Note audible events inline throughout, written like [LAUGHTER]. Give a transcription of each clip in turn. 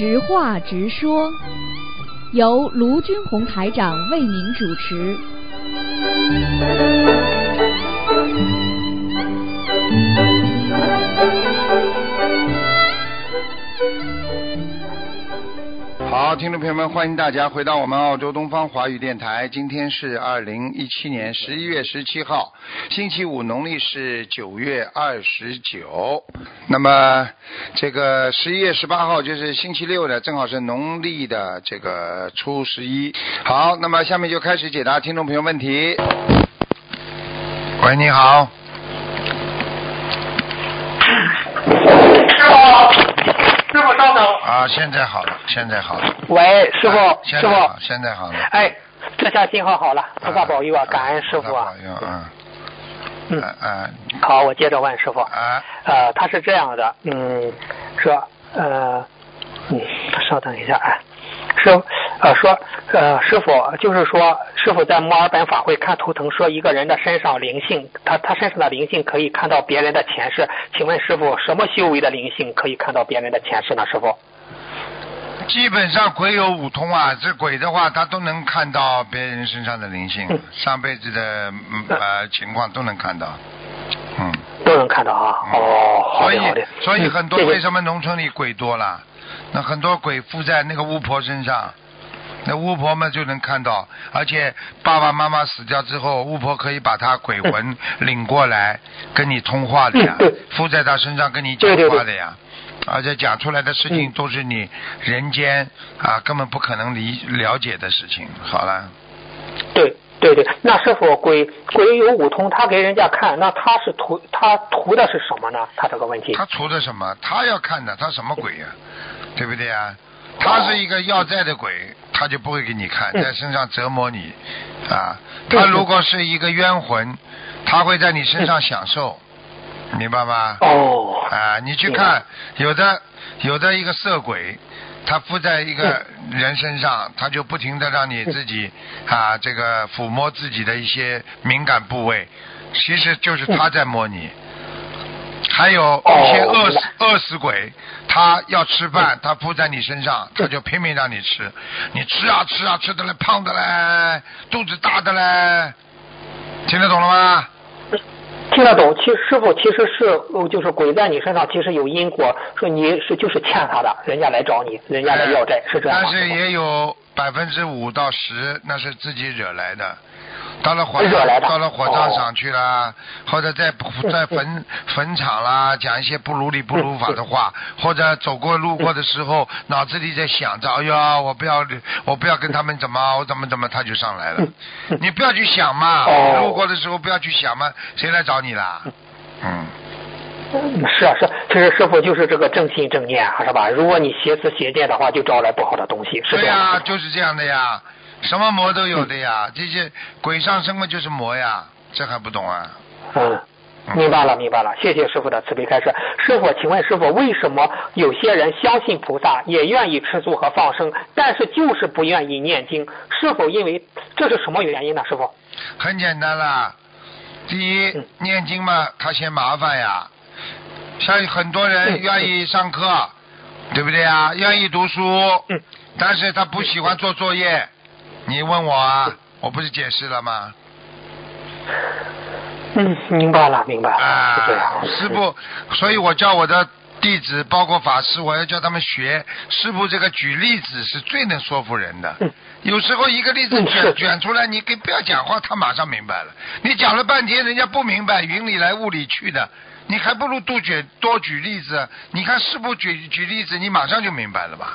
直话直说，由卢军红台长为您主持。好，听众朋友们，欢迎大家回到我们澳洲东方华语电台。今天是二零一七年十一月十七号，星期五，农历是九月二十九。那么这个十一月十八号就是星期六的，正好是农历的这个初十一。好，那么下面就开始解答听众朋友问题。喂，你好。[LAUGHS] 师傅，稍等。啊，现在好了，现在好了。喂，师傅，师傅现在好，，了。哎，这下信号好了，菩萨保佑啊，感恩师傅啊保。佑，嗯。嗯嗯嗯好，我接着问师傅。啊，呃，他是这样的，嗯，说，呃，嗯，稍等一下，啊，师，呃，说，呃，师傅，就是说，师傅在墨尔本法会看图腾，说一个人的身上灵性，他他身上的灵性可以看到别人的前世，请问师傅，什么修为的灵性可以看到别人的前世呢？师傅？基本上鬼有五通啊，这鬼的话，他都能看到别人身上的灵性，嗯上辈子的嗯呃情况都能看到，嗯。都能看到啊？哦，好所以的好的。所以很多为什么农村里鬼多了？那很多鬼附在那个巫婆身上，那巫婆们就能看到，而且爸爸妈妈死掉之后，巫婆可以把他鬼魂 [LAUGHS] 领过来跟你通话的呀附在他身上跟你讲话的呀。而且讲出来的事情嗯都是你人间啊根本不可能理了解的事情。好了，对对对，那师傅鬼鬼有五通，他给人家看，那他是图他图的是什么呢？他这个问题。他图的什么？他要看的，他什么鬼呀、对不对呀？他是一个要债的鬼，他就不会给你看，嗯在身上折磨你啊。他如果是一个冤魂，他会在你身上享受，明白吗？哦。啊，你去看，有的有的一个色鬼，他附在一个嗯人身上，他就不停的让你自己啊，这个抚摸自己的一些敏感部位，其实就是他在摸你。还有一些哦饿死饿死鬼，他要吃饭，他扑在你身上，他就拼命让你吃，你吃啊吃啊，吃的嘞胖的嘞，肚子大的嘞，听得懂了吗？听得懂，其实师傅其实是呃就是鬼在你身上，其实有因果，说你是就是欠他的，人家来找你，人家来要债，是这样吗？但是也有百分之五到十，那是自己惹来的。到了火到了火葬哦场去啦，或者在在坟坟场啦，讲一些不如理不如法的话，或者走过路过的时候，脑子里在想着，哎呀，我不要我不要跟他们怎么，我怎么怎么，他就上来了。你不要去想嘛，哦路过的时候不要去想嘛，谁来找你啦？嗯。嗯是啊是啊，其实师傅就是这个正心正念，是吧？如果你邪思邪念的话，就招来不好的东西，是对呀。就是这样的呀，什么魔都有的呀，这些鬼上身嘛就是魔呀，这还不懂啊？嗯，明白了，明白了，谢谢师傅的慈悲开示。师傅，请问师傅，为什么有些人相信菩萨，也愿意吃素和放生，但是就是不愿意念经？是否因为这是什么原因呢？师傅？很简单啦，第一嗯念经嘛，他嫌麻烦呀，像很多人嗯愿意上课，对不对啊？愿意读书，嗯但是他不喜欢做作业。你问我啊，我不是解释了吗？嗯，明白了，明白了，啊师傅，所以我叫我的弟子，包括法师，我要叫他们学。师傅这个举例子是最能说服人的。嗯有时候一个例子卷出来，你给不要讲话，他马上明白了。你讲了半天，人家不明白，云里来雾里去的，你还不如多举多举例子。你看师傅举举例子，你马上就明白了吧？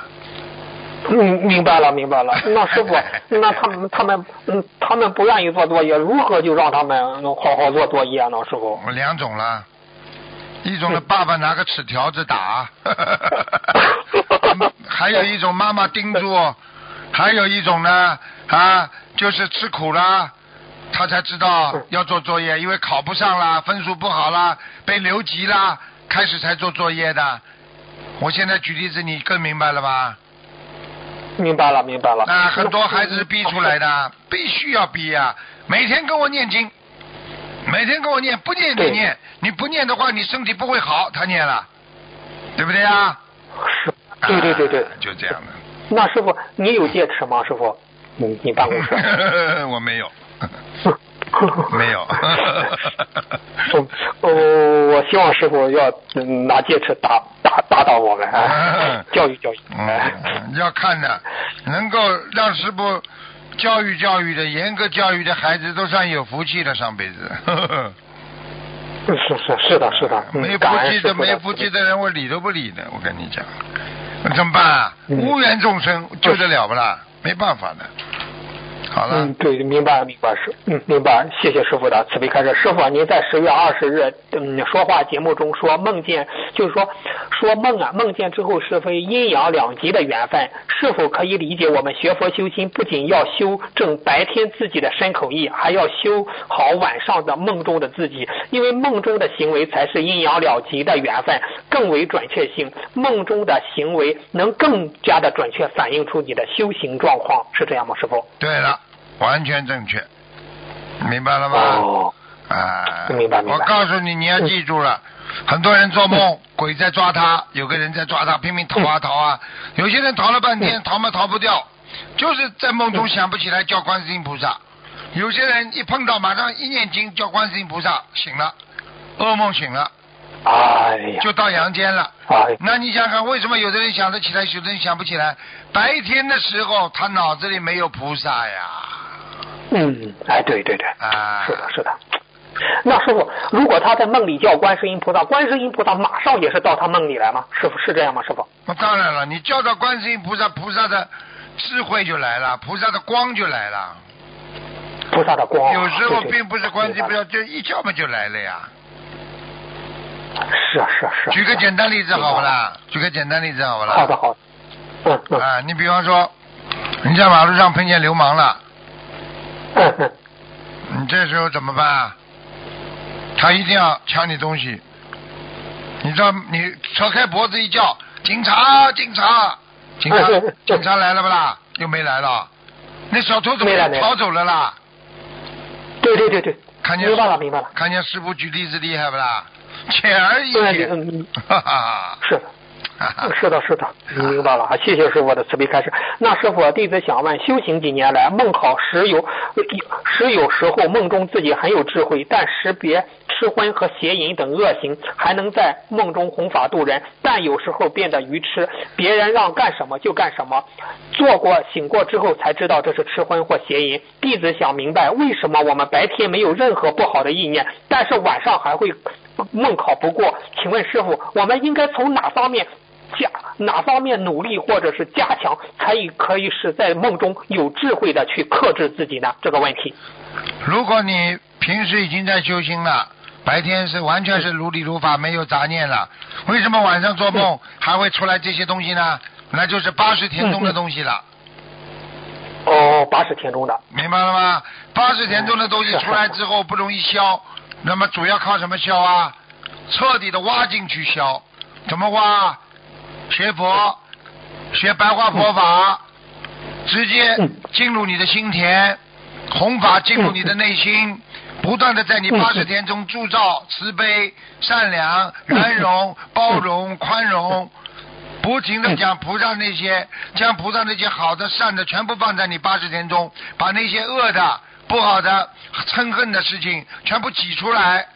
嗯，明白了，明白了。那师傅，那他们他们嗯，他们不愿意做作业，如何就让他们好好做作业呢？师傅？两种了，一种呢，嗯爸爸拿个尺条子打，[LAUGHS] 还有一种妈妈盯住，还有一种呢啊，就是吃苦了，他才知道嗯要做作业，因为考不上啦，分数不好啦，被留级啦，开始才做作业的。我现在举例子，你更明白了吧？明白了，明白了。那很多孩子是逼出来的，必须要逼呀、每天跟我念经，每天跟我念，不念你对念，你不念的话，你身体不会好。他念了，对不对啊？是对对对对啊就这样的。那师傅，你有戒尺吗？师傅，你你办公室？[LAUGHS] 我没有，[LAUGHS] 没有。嗯，[LAUGHS] 哦，我希望师傅要嗯拿戒尺打打打倒我们，[LAUGHS] 哎教育教育。哎嗯，要看的，能够让师傅教育教育的，严格教育的孩子都算有福气的，上辈子。是是是的是的，嗯没福气的，没福气的人，我理都不理的。我跟你讲，那怎么办啊？嗯无缘众生救得了不啦？没办法的。好了嗯，，对，明白明白是，嗯，明白，谢谢师傅的慈悲开示。师傅，您在十月二十日嗯说话节目中说梦见，就是说说梦啊，梦见之后是非阴阳两极的缘分，是否可以理解我们学佛修心不仅要修正白天自己的身口意，还要修好晚上的梦中的自己，因为梦中的行为才是阴阳两极的缘分，更为准确性。梦中的行为能更加的准确反映出你的修行状况，是这样吗，师傅？对了，完全正确，明白了吗？哦。啊，明白明白。我告诉你，你要记住了，很多人做梦，鬼在抓他，有个人在抓他，拼命逃啊逃啊，有些人逃了半天，逃嘛逃不掉，就是在梦中想不起来叫观世音菩萨。有些人一碰到，马上一念经叫观世音菩萨，醒了，噩梦醒了，哎呀，就到阳间了。哎，那你想想，为什么有的人想得起来，有的人想不起来？白天的时候，他脑子里没有菩萨呀。嗯，哎，对对对，啊是的，是的。那师傅，如果他在梦里叫观世音菩萨，观世音菩萨马上也是到他梦里来吗？师傅是这样吗？师傅？那当然了，你叫到观世音菩萨，菩萨的智慧就来了，菩萨的光就来了。菩萨的光，有时候并不是观世音菩萨，就一叫嘛就来了呀。是啊是啊是啊。举个简单例子好不？啦？举个简单例子好不啦？好的好的，嗯嗯啊，你比方说，你在马路上碰见流氓了，[LAUGHS] 你这时候怎么办啊？他一定要抢你东西，你知道，你扯开脖子一叫，警察，警察，警察 [LAUGHS] 警察来了不啦？又没来了，那小偷怎么跑走了啦？对对对对，看见明白了明白了。看见师傅举例子厉害不啦？[LAUGHS] 浅而易对见，哈哈是。[LAUGHS] 是的，是的，明白了啊！谢谢师傅的慈悲开示。那师傅，弟子想问，修行几年来，梦好时有时有时候梦中自己很有智慧，但识别吃荤和邪淫等恶行，还能在梦中弘法度人，但有时候变得愚痴，别人让干什么就干什么。做过醒过之后才知道这是吃荤或邪淫。弟子想明白，为什么我们白天没有任何不好的意念，但是晚上还会梦考不过？请问师傅，我们应该从哪方面加哪方面努力或者是加强，才以可以使在梦中有智慧的去克制自己呢？这个问题。如果你平时已经在修心了，白天是完全是如理如法，没有杂念了，为什么晚上做梦还会出来这些东西呢？那就是八十田中的东西了，哦，八十天中的。明白了吗？八十田中的东西出来之后不容易消，那么主要靠什么消啊？彻底的挖进去消，怎么挖？学佛，学白话佛法，直接嗯进入你的心田，弘法进入你的内心，不断的在你嗯八十天中铸造慈悲、善良、宽容、包容、宽容。不停的讲菩萨那些，将菩萨那些好的、善的全部放在你八十天中，把那些恶的、不好的、嗔恨的事情全部挤出来。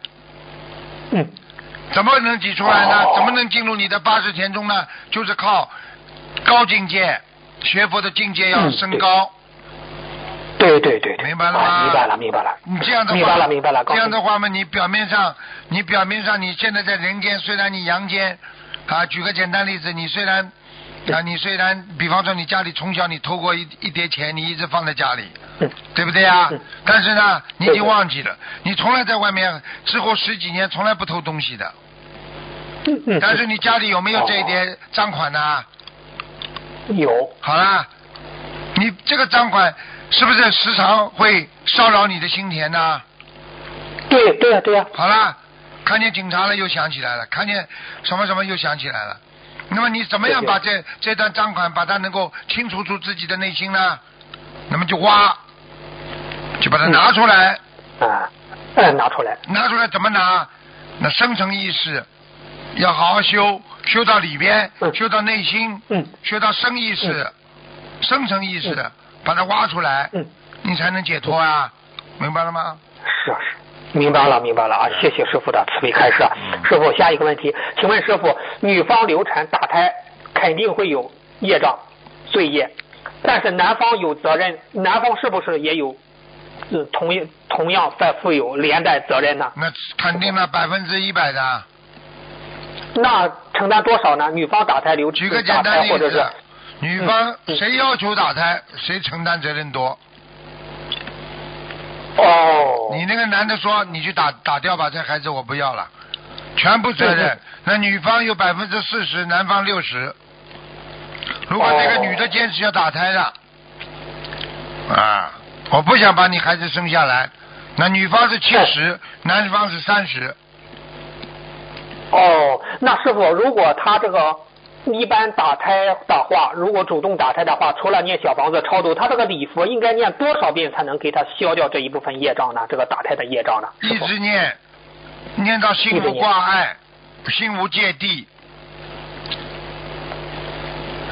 嗯，怎么能挤出来呢哦？怎么能进入你的八十田中呢？就是靠高境界，学佛的境界要嗯升高。对对对对。明白了吗啊明白了，明白了。你这样的话，明白了，明白了。这样的，话嘛，你表面上，你表面上你现在在人间，虽然你阳间，啊，举个简单例子，你虽然啊，你虽然，比方说你家里从小你偷过一一叠钱，你一直放在家里，嗯对不对呀嗯？但是呢，你已经忘记了，你从来在外面之后十几年从来不偷东西的。但是你家里有没有这一哦叠赃款呢？有。好啦，你这个赃款是不是时常会骚扰你的心田呢？对对呀对呀。好啦，看见警察了又想起来了，看见什么什么又想起来了。那么你怎么样把这这段赃款把它能够清除出自己的内心呢？那么就挖，就把它拿出来，啊，哎，拿出来。拿出来怎么拿？那深层意识，要好好修，修到里边，嗯修到内心，嗯修到深意识、深层意识，把它挖出来，嗯，你才能解脱啊！明白了吗？是啊是，明白了明白了啊！谢谢师傅的慈悲开示。嗯师傅，下一个问题，请问师傅，女方流产打胎肯定会有业障罪业，但是男方有责任，男方是不是也有呃同样同样在负有连带责任呢？那肯定了，百分之一百的。那承担多少呢？女方打胎流举个简单例胎或者是子，女方嗯谁要求打胎，谁承担责任多。哦，你那个男的说你去打打掉吧，这孩子我不要了，全部责对对任。那女方有百分之四十，男方六十。如果这个哦女的坚持要打胎的，啊，我不想把你孩子生下来，那女方是七十，男方是三十。哦，那师傅，如果他这个一般打胎的话，如果主动打胎的话，除了念小房子超度，他这个礼佛应该念多少遍才能给他消掉这一部分业障呢？这个打胎的业障呢？一直念，念到心无挂碍，心无芥蒂。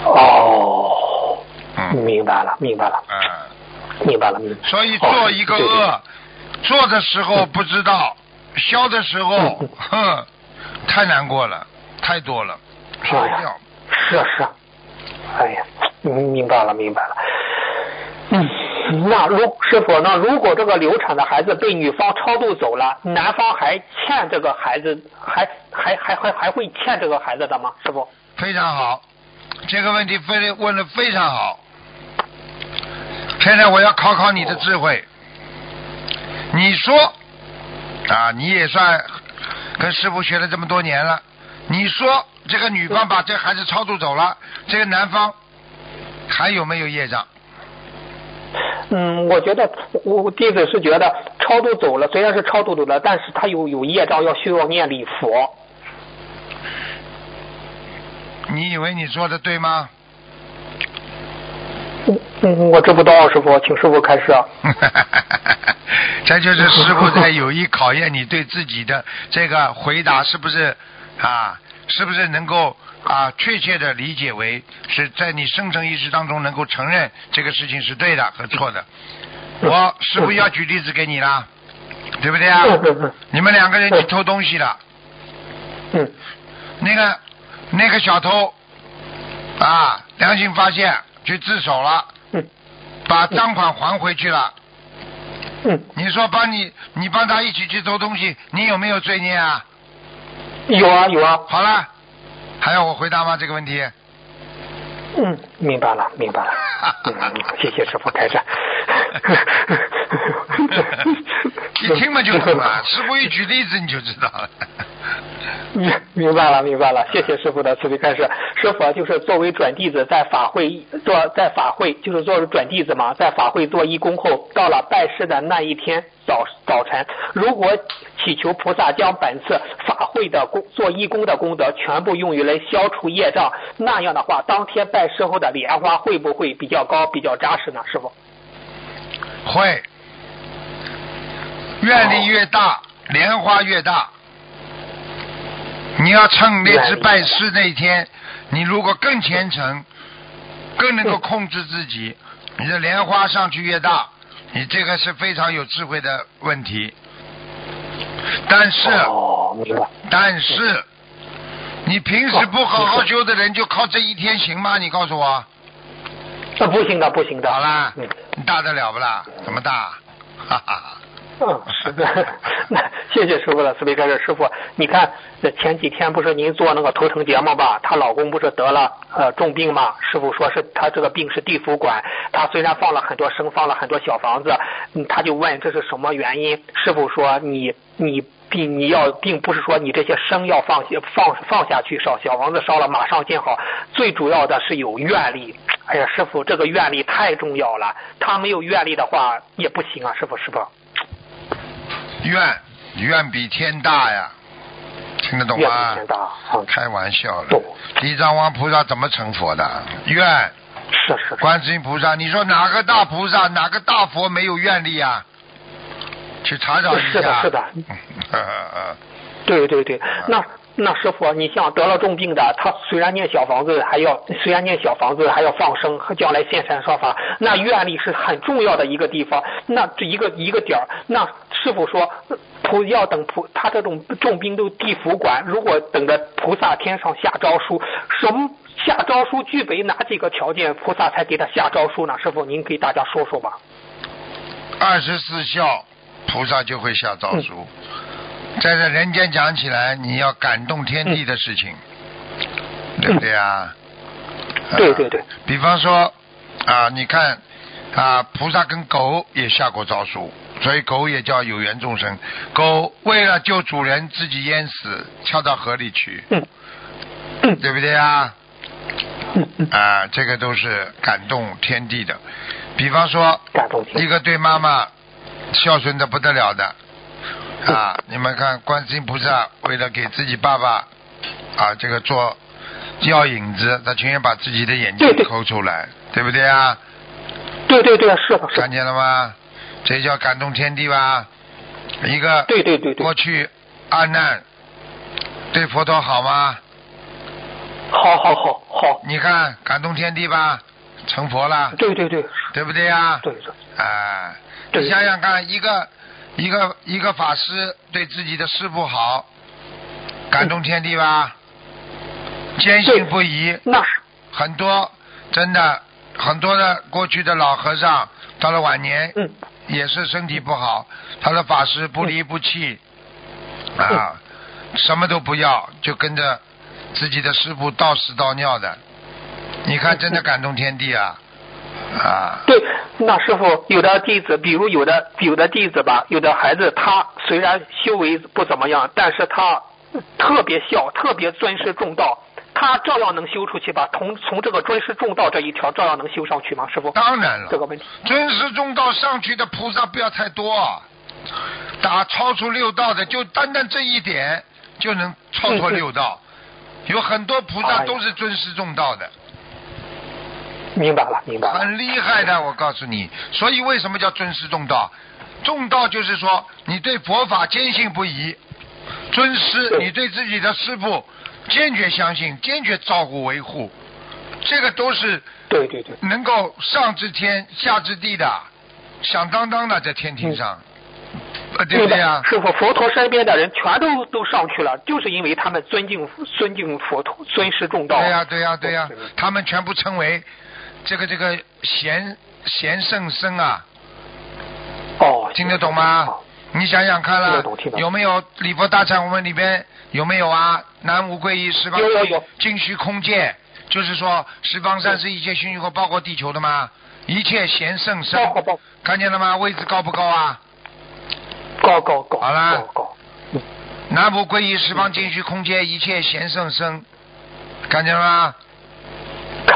哦，嗯明白了，明白了，嗯，明白了，明白了。所以做一个哦对对恶，做的时候不知道，消的时候嗯，[LAUGHS] 哼，太难过了，太多了，是啊是啊，哎呀，明明白了明白了。嗯，那如师傅，那如果这个流产的孩子被女方超度走了，男方还欠这个孩子，还还还还还会欠这个孩子的吗？师傅？非常好，这个问题非问的非常好。现在我要考考你的智慧，你说啊，你也算跟师傅学了这么多年了，你说这个女方把这孩子超度走了，这个男方还有没有业障？嗯，我觉得我我弟子是觉得超度走了，虽然是超度走了，但是他有有业障，要需要念礼佛。你以为你说的对吗？嗯嗯，我知不道，师傅，请师傅开示。啊 [LAUGHS] 这就是师傅在 [LAUGHS] 有意考验你对自己的这个回答是不是啊，是不是能够啊确切的理解为是在你生成意识当中能够承认这个事情是对的和错的。我是不是要举例子给你啦，对不对啊？你们两个人去偷东西了，嗯那个那个小偷啊，良心发现去自首了，嗯把赃款还回去了。嗯，你说帮你，你帮他一起去偷东西，你有没有罪孽啊？有啊有啊。好了，还要我回答吗？这个问题？嗯，明白了，明白了。嗯，谢谢师傅开示。一听嘛就懂了，[LAUGHS] 师傅一举例子你就知道了。明 [LAUGHS] 明白了，明白了，谢谢师傅的慈悲开示。师傅啊就是作为转弟子，在法会做在法会，就是作为转弟子嘛，在法会做义工后，到了拜师的那一天早早晨，如果祈求菩萨将本次法会的功做义工的功德全部用于来消除业障，那样的话，当天拜师后的莲花会不会比较高、比较扎实呢？师傅？会，愿力越大，莲花越大。你要趁那次拜师那一天，你如果更虔诚，更能够控制自己，你的莲花上去越大，你这个是非常有智慧的问题。但是。但是，你平时不好好修的人，就靠这一天行吗？你告诉我。那不行的，不行的。好啦，嗯你大得了不啦？怎么大？哈哈。嗯，是的。[LAUGHS] 那谢谢师傅了慈悲开示。师傅，你看，这前几天不是您做那个图腾节目吧？她老公不是得了呃重病吗？师傅说是他这个病是地府管。他虽然放了很多生，放了很多小房子，他就问这是什么原因？师傅说你你并你要并不是说你这些生要放下放放下去烧小房子烧了马上见好，最主要的是有愿力。哎呀，师傅，这个愿力太重要了。他没有愿力的话也不行啊，师傅，师傅。愿愿比天大呀，听得懂吗比天？大，嗯，开玩笑了，地藏王菩萨怎么成佛的？愿，是是是，观世音菩萨，你说哪个大菩萨、哪个大佛没有愿力啊？去查找一下。是的是的 [LAUGHS] 对对对。那那师傅，你像得了重病的，他虽然念小房子，还要虽然念小房子，还要放生和将来现身说法，那愿力是很重要的一个地方。那这一个一个点儿，那师傅说，菩要等菩他这种重病都地府管，如果等着菩萨天上下诏书，什么下诏书具备哪几个条件，菩萨才给他下诏书呢？师傅，您给大家说说吧。二十四孝，菩萨就会下诏书。[LAUGHS] 在这人间讲起来，你要感动天地的事情，对不对啊？对对对。比方说啊，你看啊，菩萨跟狗也下过诏书，所以狗也叫有缘众生。狗为了救主人，自己淹死，跳到河里去，对不对啊？啊，这个都是感动天地的。比方说，一个对妈妈孝顺的不得了的。啊！你们看，观世音菩萨为了给自己爸爸啊，这个做药引子，他情愿把自己的眼睛抠出来，对不对啊？对对对，是的，看见了吗？这叫感动天地吧？一个对对对对，过去阿难对佛陀好吗？好好好好。你看感动天地吧，成佛了。对对对，对不对呀？对对。哎，你想想看，一个。一个一个法师对自己的师傅好，感动天地吧，坚信不疑。那。很多真的很多的过去的老和尚到了晚年，也是身体不好，他的法师不离不弃。啊，什么都不要，就跟着自己的师傅到屎到尿的。你看，真的感动天地啊啊！对。那师傅有的弟子，比如有的有的弟子吧，有的孩子他虽然修为不怎么样，但是他特别孝，特别尊师重道，他照样能修出去吧？从从这个尊师重道这一条，照样能修上去吗？师傅？当然了，这个问题。尊师重道上去的菩萨不要太多，打超出六道的，就单单这一点就能超脱六道，有很多菩萨都是尊师重道的。明白了，明白了。很厉害的，我告诉你。所以为什么叫尊师重道？重道就是说你对佛法坚信不疑，尊师你对自己的师傅坚决相信，坚决照顾维护，这个都是对对对，能够上知天下知地的，响当当的在天庭上，对不对呀？师傅，佛陀身边的人全都都上去了，就是因为他们尊敬尊敬佛陀，尊师重道。对呀对呀对呀，他们全部称为。这个这个贤贤圣僧啊，哦，听得懂吗？你想想看了，有没有礼佛大忏悔文里边有没有啊？南无皈依十方尽虚空界，就是说十方三世一切虚空，包括地球的吗？一切贤圣僧，看见了吗？位置高不高啊？高高高。好了。高。南无皈依十方尽虚空界一切贤圣僧，看见了吗？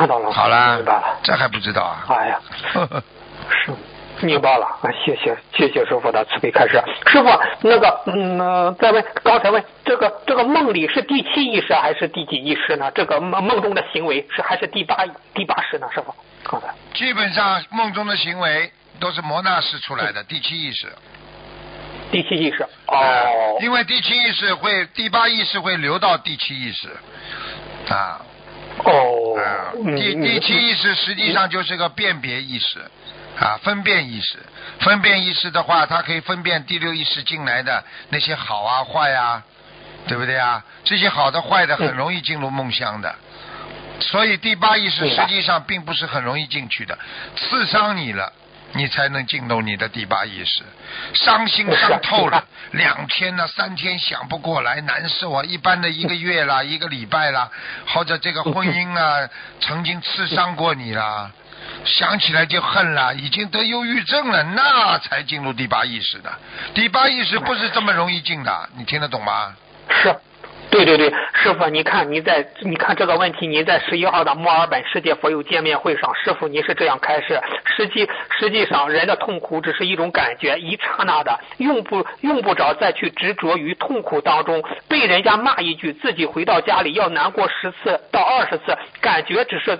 看到了，好了，明白了，这还不知道啊？哎呀，[LAUGHS] 是明白了，谢谢谢谢师傅的慈悲开示。师傅，那个嗯，再问，刚才问这个这个梦里是第七意识还是第几意识呢？这个梦梦中的行为是还是第八第八识呢？师傅，刚才基本上梦中的行为都是摩纳识出来的第七意识。第七意识哦，因为第七意识会第八意识会流到第七意识啊。哦，第第七意识实际上就是个辨别意识，啊，分辨意识。分辨意识的话，它可以分辨第六意识进来的那些好啊、坏呀，对不对啊？这些好的、坏的很容易进入梦乡的。所以第八意识实际上并不是很容易进去的，刺伤你了。你才能进入你的第八意识，伤心伤透了，两天呢，三天想不过来，难受啊！一般的一个月啦，[LAUGHS] 一个礼拜啦，或者这个婚姻啊，曾经刺伤过你啦，想起来就恨了，已经得忧郁症了，那才进入第八意识的。第八意识不是这么容易进的，你听得懂吗？是。对对对，师傅，你看您在你看这个问题，您在十一号的墨尔本世界佛友见面会上，师傅您是这样开始：实际实际上人的痛苦只是一种感觉，一刹那的，用不用不着再去执着于痛苦当中。被人家骂一句，自己回到家里要难过十次到二十次，感觉只是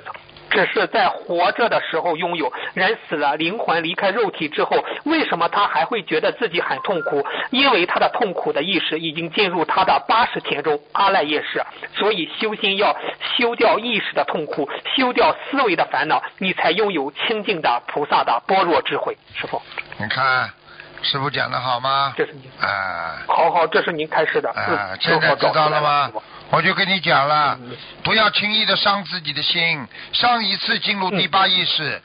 只是在活着的时候拥有，人死了，灵魂离开肉体之后，为什么他还会觉得自己很痛苦？因为他的痛苦的意识已经进入他的八十天中阿赖耶识，所以修心要修掉意识的痛苦，修掉思维的烦恼，你才拥有清净的菩萨的般若智慧。师傅，你看师傅讲的好吗？这是您啊好好，这是您开始的。啊，嗯现在知道了吗？我就跟你讲了嗯，不要轻易的伤自己的心。伤一次进入第八意识，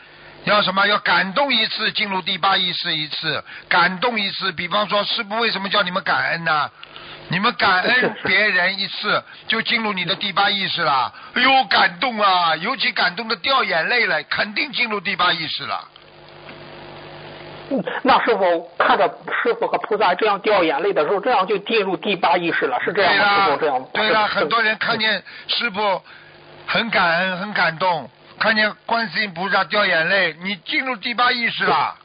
要什么？要感动一次，进入第八意识一次，感动一次。比方说，师傅为什么叫你们感恩呢？你们感恩别人一次，就进入你的第八意识了。哎呦，感动啊！尤其感动的掉眼泪了，肯定进入第八意识了。嗯那师傅看着师傅和菩萨这样掉眼泪的时候，这样就进入第八意识了，是这样吗？师对啦傅这样。对啦，是很多人看见师傅很感恩、很感动，看见观世音菩萨掉眼泪，你进入第八意识了。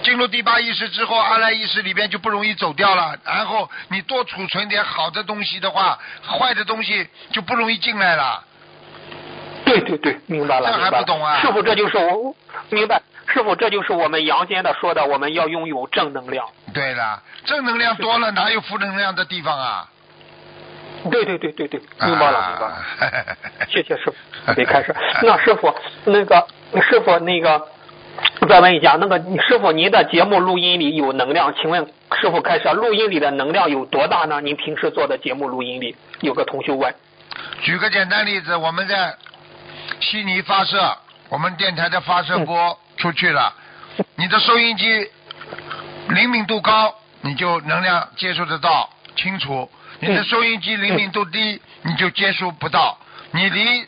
进入第八意识之后，阿赖意识里边就不容易走掉了。然后你多储存点好的东西的话，坏的东西就不容易进来了。对对对，明白了。这还不懂啊师傅，这就是我明白。师傅，这就是我们阳间的说的，我们要拥有正能量。对了，正能量多了，哪有负能量的地方啊？对对对对对，明白了明白了。了。[LAUGHS] 谢谢师傅，没开始。那师傅，那个师傅那个，再问一下，那个师傅，您的节目录音里有能量，请问师傅开始，录音里的能量有多大呢？您平时做的节目录音里，有个同学问。举个简单例子，我们在悉尼发射，我们电台的发射波出去了，你的收音机灵敏度高，你就能量接收得到清楚；你的收音机灵敏度低，你就接收不到。你离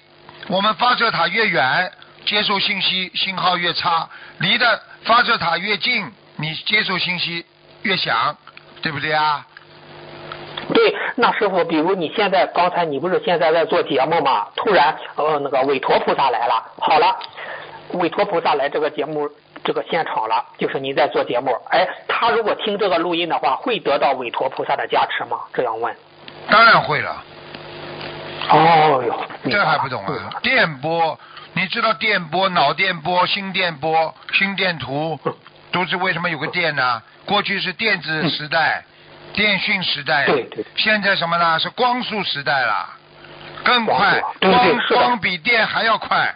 我们发射塔越远，接受信息信号越差；离的发射塔越近，你接受信息越响，对不对啊？对，那师傅，比如你现在刚才你不是现在在做节目吗？突然呃那个韦陀菩萨来了，好了，韦陀菩萨来这个节目这个现场了，就是您在做节目，哎，他如果听这个录音的话，会得到委托菩萨的加持吗？这样问。当然会了。哦哟，这还不懂啊？电波，你知道电波、脑电波、心电波、心电图，都是为什么有个电呢？过去是电子时代、电讯时代，对对现在什么呢？是光速时代了，更快，光光比电还要快。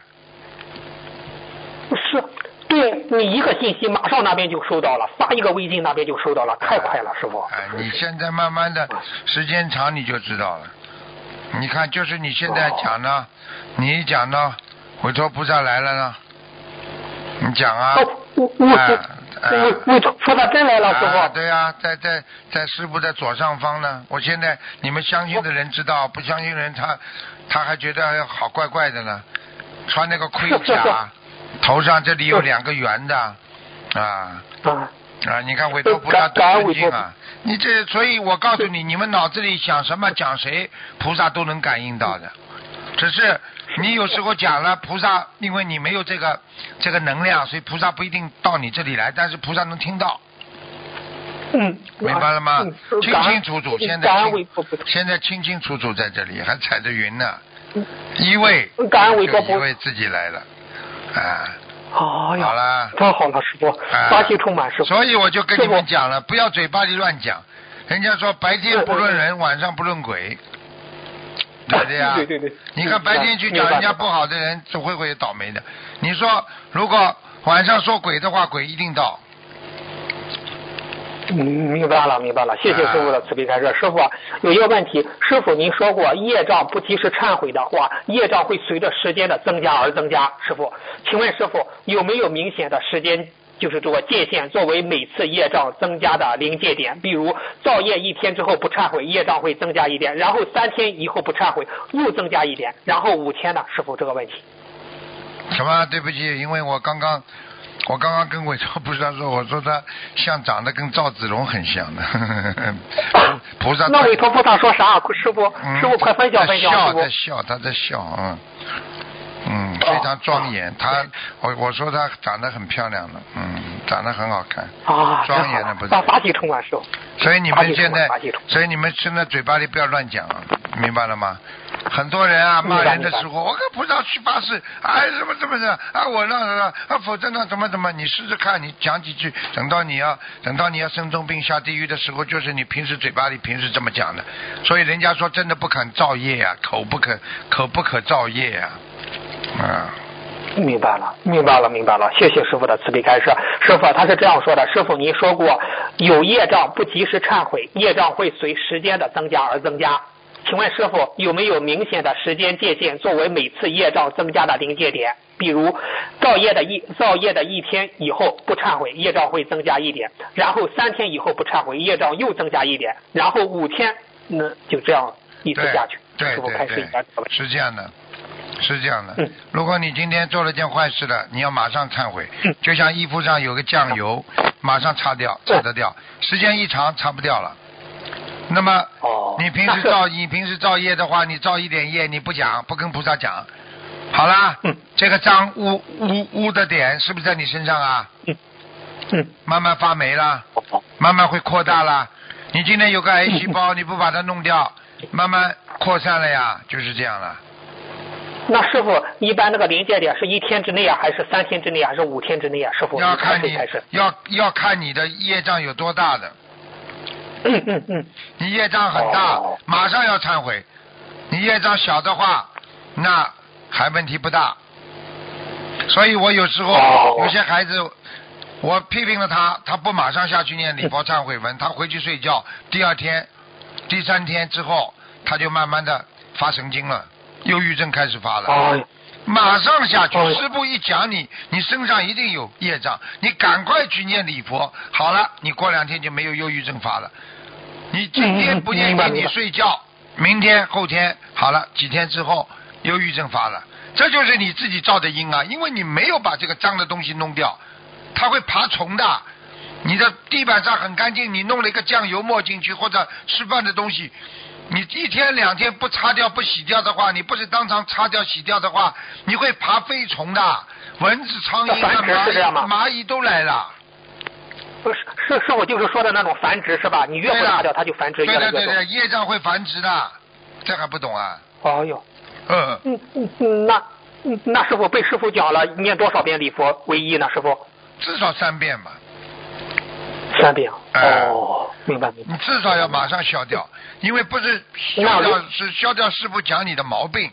是，对你一个信息马上那边就收到了，发一个微信那边就收到了，太快了，师傅。哎，你现在慢慢的时间长你就知道了。你看，就是你现在讲呢，你一讲呢，委托菩萨来了呢，你讲啊。哦，我我哎哎我我菩萨真来了，师啊，傅。对啊、在在在师傅的左上方呢。我现在你们相信的人知道，不相信的人他他还觉得好怪怪的呢。穿那个盔甲，头上这里有两个圆的，啊啊，啊！你看韦陀菩萨感多尊敬啊！你这，所以我告诉你，你们脑子里想什么讲谁，菩萨都能感应到的。只是你有时候讲了，菩萨因为你没有这个这个能量，所以菩萨不一定到你这里来，但是菩萨能听到。嗯，明白了吗嗯？清清楚楚，现在清。现在清清楚楚在这里，还踩着云呢嗯。一位就一位自己来了，啊，好了太好了，师傅，啊发心充满，师傅。所以我就跟你们讲了，不要嘴巴里乱讲。人家说白天不论人，晚上不论鬼，对不对 [LAUGHS] 呀？对对对你看白天去讲人家不好的人，总会会有倒霉的。你说如果晚上说鬼的话，鬼一定到。嗯，明白了，明白了，谢谢师傅的慈悲开示。师傅有一个问题，师傅您说过，业障不及时忏悔的话，业障会随着时间的增加而增加。师傅，请问师傅有没有明显的时间，就是这个界限，作为每次业障增加的临界点？比如造业一天之后不忏悔，业障会增加一点，然后三天以后不忏悔又增加一点，然后五天呢？师傅这个问题。什么？对不起，因为我刚刚，我刚刚跟韦超菩萨说，我说他像长得跟赵子龙很像的，[LAUGHS] 菩萨。那韦陀菩萨说啥？师傅，嗯师傅快分享分享，他笑在。笑，他在笑，嗯，嗯，非常庄严。他，我我说他长得很漂亮的，嗯，长得很好看，啊，庄严的不发得发起充满师傅。所以你们现在，所以你们现在嘴巴里不要乱讲啊，明白了吗？很多人啊骂人的时候，我跟菩萨去发誓，哎，什么怎么的啊，我让让啊，否则呢怎么怎么？你试试看，你讲几句，等到你要等到你要生重病下地狱的时候，就是你平时嘴巴里平时这么讲的。所以人家说真的不肯造业啊，口不可口不可造业啊，啊。明白了，明白了，明白了。谢谢师傅的慈悲开示。师傅他是这样说的：师傅您说过，有业障不及时忏悔，业障会随时间的增加而增加。请问师傅有没有明显的时间界限作为每次业障增加的临界点？比如造业的一造业的一天以后不忏悔，业障会增加一点；然后三天以后不忏悔，业障又增加一点；然后五天，那就这样一直下去。对师傅对对，是这样的，是这样的嗯。如果你今天做了件坏事了，你要马上忏悔嗯，就像衣服上有个酱油，马上擦掉，擦得掉。时间一长，擦不掉了。那么哦你平时造 [LAUGHS] 你平时造业的话，你造一点业，你不讲，不跟菩萨讲，好啦，嗯这个脏污污污的点是不是在你身上啊？嗯，慢慢发霉了。哦慢慢会扩大了。你今天有个癌细胞，[LAUGHS] 你不把它弄掉，慢慢扩散了呀，就是这样了。那师傅一般那个临界点是一天之内啊，还是三天之内啊，还是五天之内啊？师傅要看你。要要看你的业障有多大的，嗯嗯嗯，你业障很大哦，马上要忏悔；你业障小的话，那还问题不大。所以我有时候哦有些孩子，我批评了他，他不马上下去念礼佛忏悔文，他回去睡觉，第二天、第三天之后，他就慢慢的发神经了，忧郁症开始发了。哦，马上下去，哦师傅一讲你，你身上一定有业障，你赶快去念礼佛，好了，你过两天就没有忧郁症发了。你今天不念经，你睡觉，明天后天好了，几天之后忧郁症发了，这就是你自己造的因啊，因为你没有把这个脏的东西弄掉，它会爬虫的。你的地板上很干净，你弄了一个酱油抹进去或者吃饭的东西，你一天两天不擦掉不洗掉的话，你不是当场擦掉洗掉的话，你会爬飞虫的，蚊子、苍蝇蚂蚁、蚂蚁都来了。不是是师傅就是说的那种繁殖是吧？你越不擦掉，它就繁殖对越来越多。对对对，业障会繁殖的，这还不懂啊？哦哟，嗯，嗯嗯嗯，那嗯那师傅被师傅讲了，念多少遍礼佛为一呢？师傅至少三遍吧，三遍。哎哦，明白明白。你至少要马上消掉，因为不是消掉是消掉师傅讲你的毛病。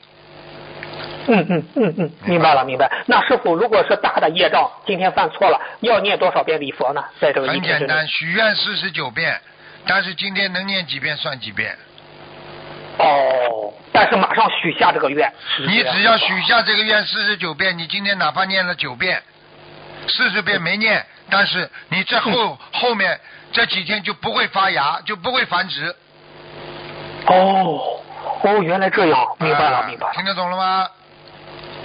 嗯嗯嗯嗯，明白了明白。那师傅，如果是大的业障，今天犯错了，要念多少遍礼佛呢？在这个很简单，。许愿四十九遍，但是今天能念几遍算几遍。哦，但是马上许下这个愿。你只要许下这个愿四十九遍，你今天哪怕念了九遍，四十遍没念，但是你这后后面这几天就不会发芽，就不会繁殖。哦哦，原来这样，明白了啊明白了。听得懂了吗？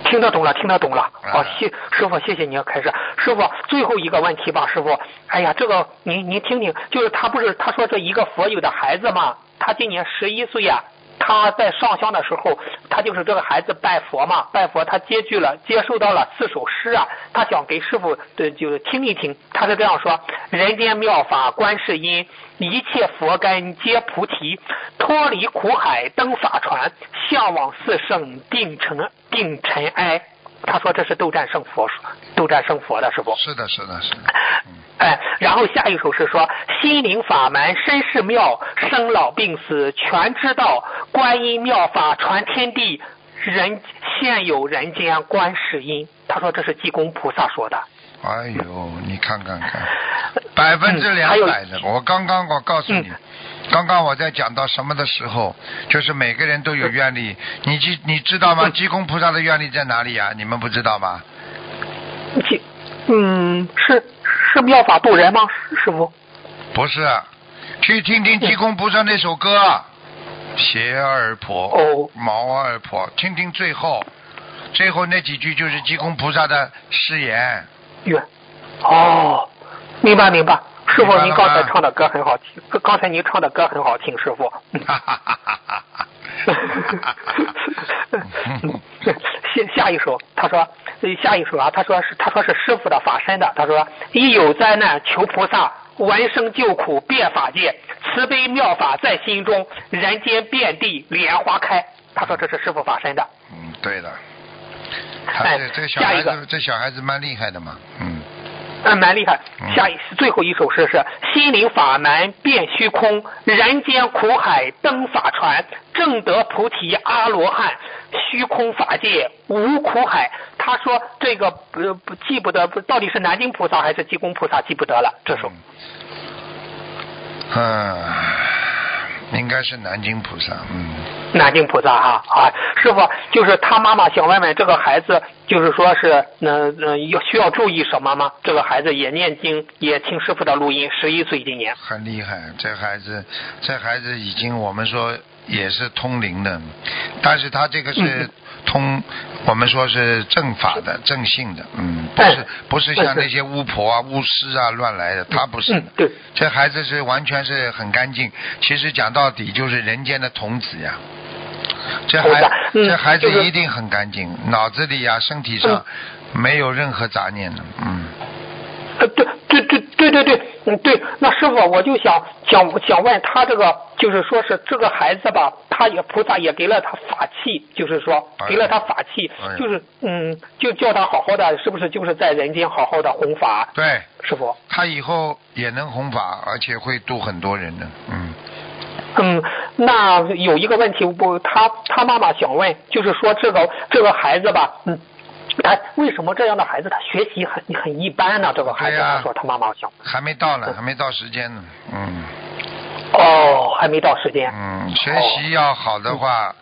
听得懂了，听得懂了。啊好，谢师傅，谢谢您开始。师傅，最后一个问题吧，师傅。哎呀，这个您您听听，就是他不是他说这一个佛友的孩子嘛，他今年十一岁呀、他在上香的时候，他就是这个孩子拜佛嘛，拜佛他接据了，接受到了四首诗啊，他想给师傅的就听一听，他是这样说：人间妙法观世音，一切佛根皆菩提，脱离苦海登法船，向往四圣定尘定尘埃。他说这是斗战胜佛，斗战胜佛的是不。是的，是的，是的。嗯哎，然后下一首是说心灵法门身世妙，生老病死全知道，观音妙法传天地，人现有人间观世音。他说这是济公菩萨说的。哎呦，你看看看，百分之两百的。我刚刚我告诉你嗯，刚刚我在讲到什么的时候，就是每个人都有愿力。你知你知道吗？嗯济公菩萨的愿力在哪里啊？你们不知道吗？济，嗯，是是妙法度人吗？师师傅？不是，去听听济公菩萨那首歌，鞋二婆，哦毛二婆，听听最后，最后那几句就是济公菩萨的誓言。愿。哦，明白明白。师傅，您刚才唱的歌很好听，刚才您唱的歌很好听，师傅。哈哈哈哈哈哈！下下一首，他说呃下一首啊，他说是他说是师傅的法身的，他说一有灾难求菩萨，闻声救苦遍法界，慈悲妙法在心中，人间遍地莲花开。他说这是师傅法身的。嗯，对的。他哎这这个小孩子，这小孩子蛮厉害的嘛，嗯，嗯，蛮厉害嗯。下一最后一首诗是：心灵法门遍虚空，人间苦海登法船，正得菩提阿罗汉，虚空法界无苦海。他说这个不不记不得，到底是南京菩萨还是济公菩萨记不得了。这首嗯，应该是南京菩萨，嗯，南京菩萨哈啊，师傅就是他妈妈想问问这个孩子，就是说是嗯嗯要需要注意什么吗？这个孩子也念经，也听师傅的录音，十一岁今年。很厉害，这孩子，这孩子已经我们说也是通灵的，但是他这个是嗯通，我们说是正法的、正性的，嗯，不是不是像那些巫婆啊、巫师啊乱来的，他不是。的嗯，对，这孩子是完全是很干净。其实讲到底就是人间的童子呀。这孩这孩子一定很干净，脑子里呀、身体上没有任何杂念的，嗯。呃，对对对对对对，嗯对。那师傅，我就想想想问他这个，就是说是这个孩子吧，他也菩萨也给了他法器，就是说哎给了他法器哎，就是嗯，就叫他好好的，是不是就是在人间好好的弘法？对，师傅，他以后也能弘法，而且会度很多人的，嗯。嗯，那有一个问题，不，他他妈妈想问，就是说这个这个孩子吧，嗯。他为什么这样的孩子他学习很很一般呢？这个孩子对呀他说他妈妈想，还没到呢，还没到时间呢，嗯哦，还没到时间。嗯，学习要好的话，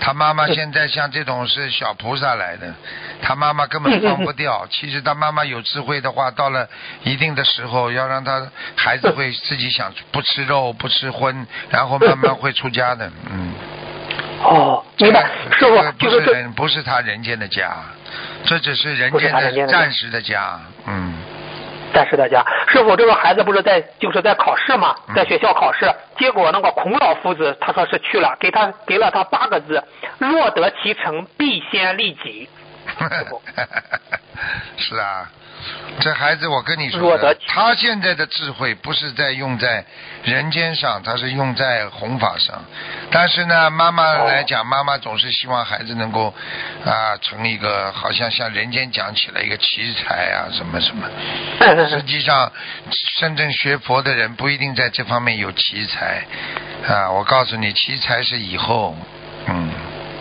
他妈妈现在像这种是小菩萨来的，他妈妈根本放不掉。其实他妈妈有智慧的话，到了一定的时候，要让他孩子会自己想不吃肉不吃荤，然后慢慢会出家的，嗯。哦，明白，师傅就是是这人，不是他人间的家，这只是人间的暂时的家，嗯。暂时的家，师傅这个孩子不是在就是在考试嘛，嗯。在学校考试，结果那个孔老夫子他说是去了，给他给了他八个字：若得其成，必先利己。[LAUGHS] 是啊，这孩子我跟你说他现在的智慧不是在用在人间上，他是用在弘法上。但是呢，妈妈来讲，妈妈总是希望孩子能够啊成一个好像像人间讲起来一个奇才啊什么什么。[LAUGHS] 实际上，真正学佛的人不一定在这方面有奇才啊。我告诉你，奇才是以后，嗯。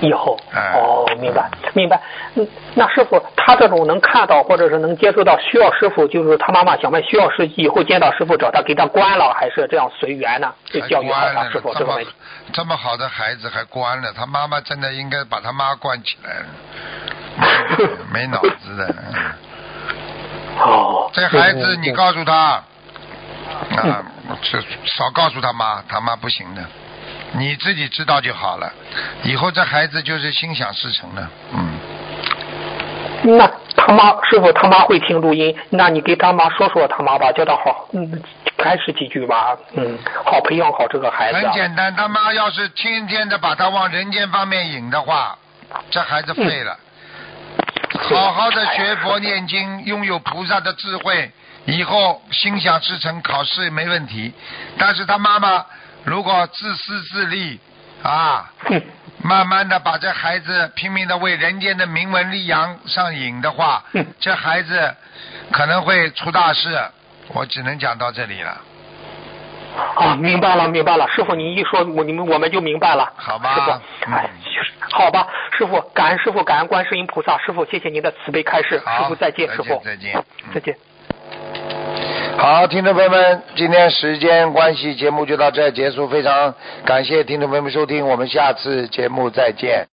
以后哎哦，明白明白。嗯，那师傅他这种能看到或者是能接触到，需要师傅就是他妈妈想问，需要师以后见到师傅找他给他关了，还是这样随缘呢？就教育他师傅这个问题。这么好的孩子还关了，他妈妈真的应该把他妈关起来了，[LAUGHS] 没脑子的。嗯哦，这孩子嗯你告诉他啊，这少告诉他妈，他妈不行的，你自己知道就好了。以后这孩子就是心想事成的，嗯。那他妈师傅他妈会听录音，那你给他妈说说他妈吧，叫他好，嗯，开始几句吧，嗯，好培养好这个孩子很啊。简单，他妈要是天天的把他往人间方面引的话，这孩子废了。[LAUGHS] 好好的学佛念经，拥有菩萨的智慧，以后心想事成，考试没问题。但是他妈妈如果自私自利啊，嗯。慢慢的把这孩子拼命的为人间的名闻利养上瘾的话，嗯。这孩子可能会出大事。我只能讲到这里了。啊，明白了，明白了，师傅您一说，我你们我们就明白了。好吧。师傅，嗯。哎，好吧，师傅，感恩师傅，感恩观世音菩萨，师傅谢谢您的慈悲开示，师傅再见，再师傅。见再见。嗯再见。好，听众朋友们，今天时间关系，节目就到这结束。非常感谢听众朋友们收听，我们下次节目再见。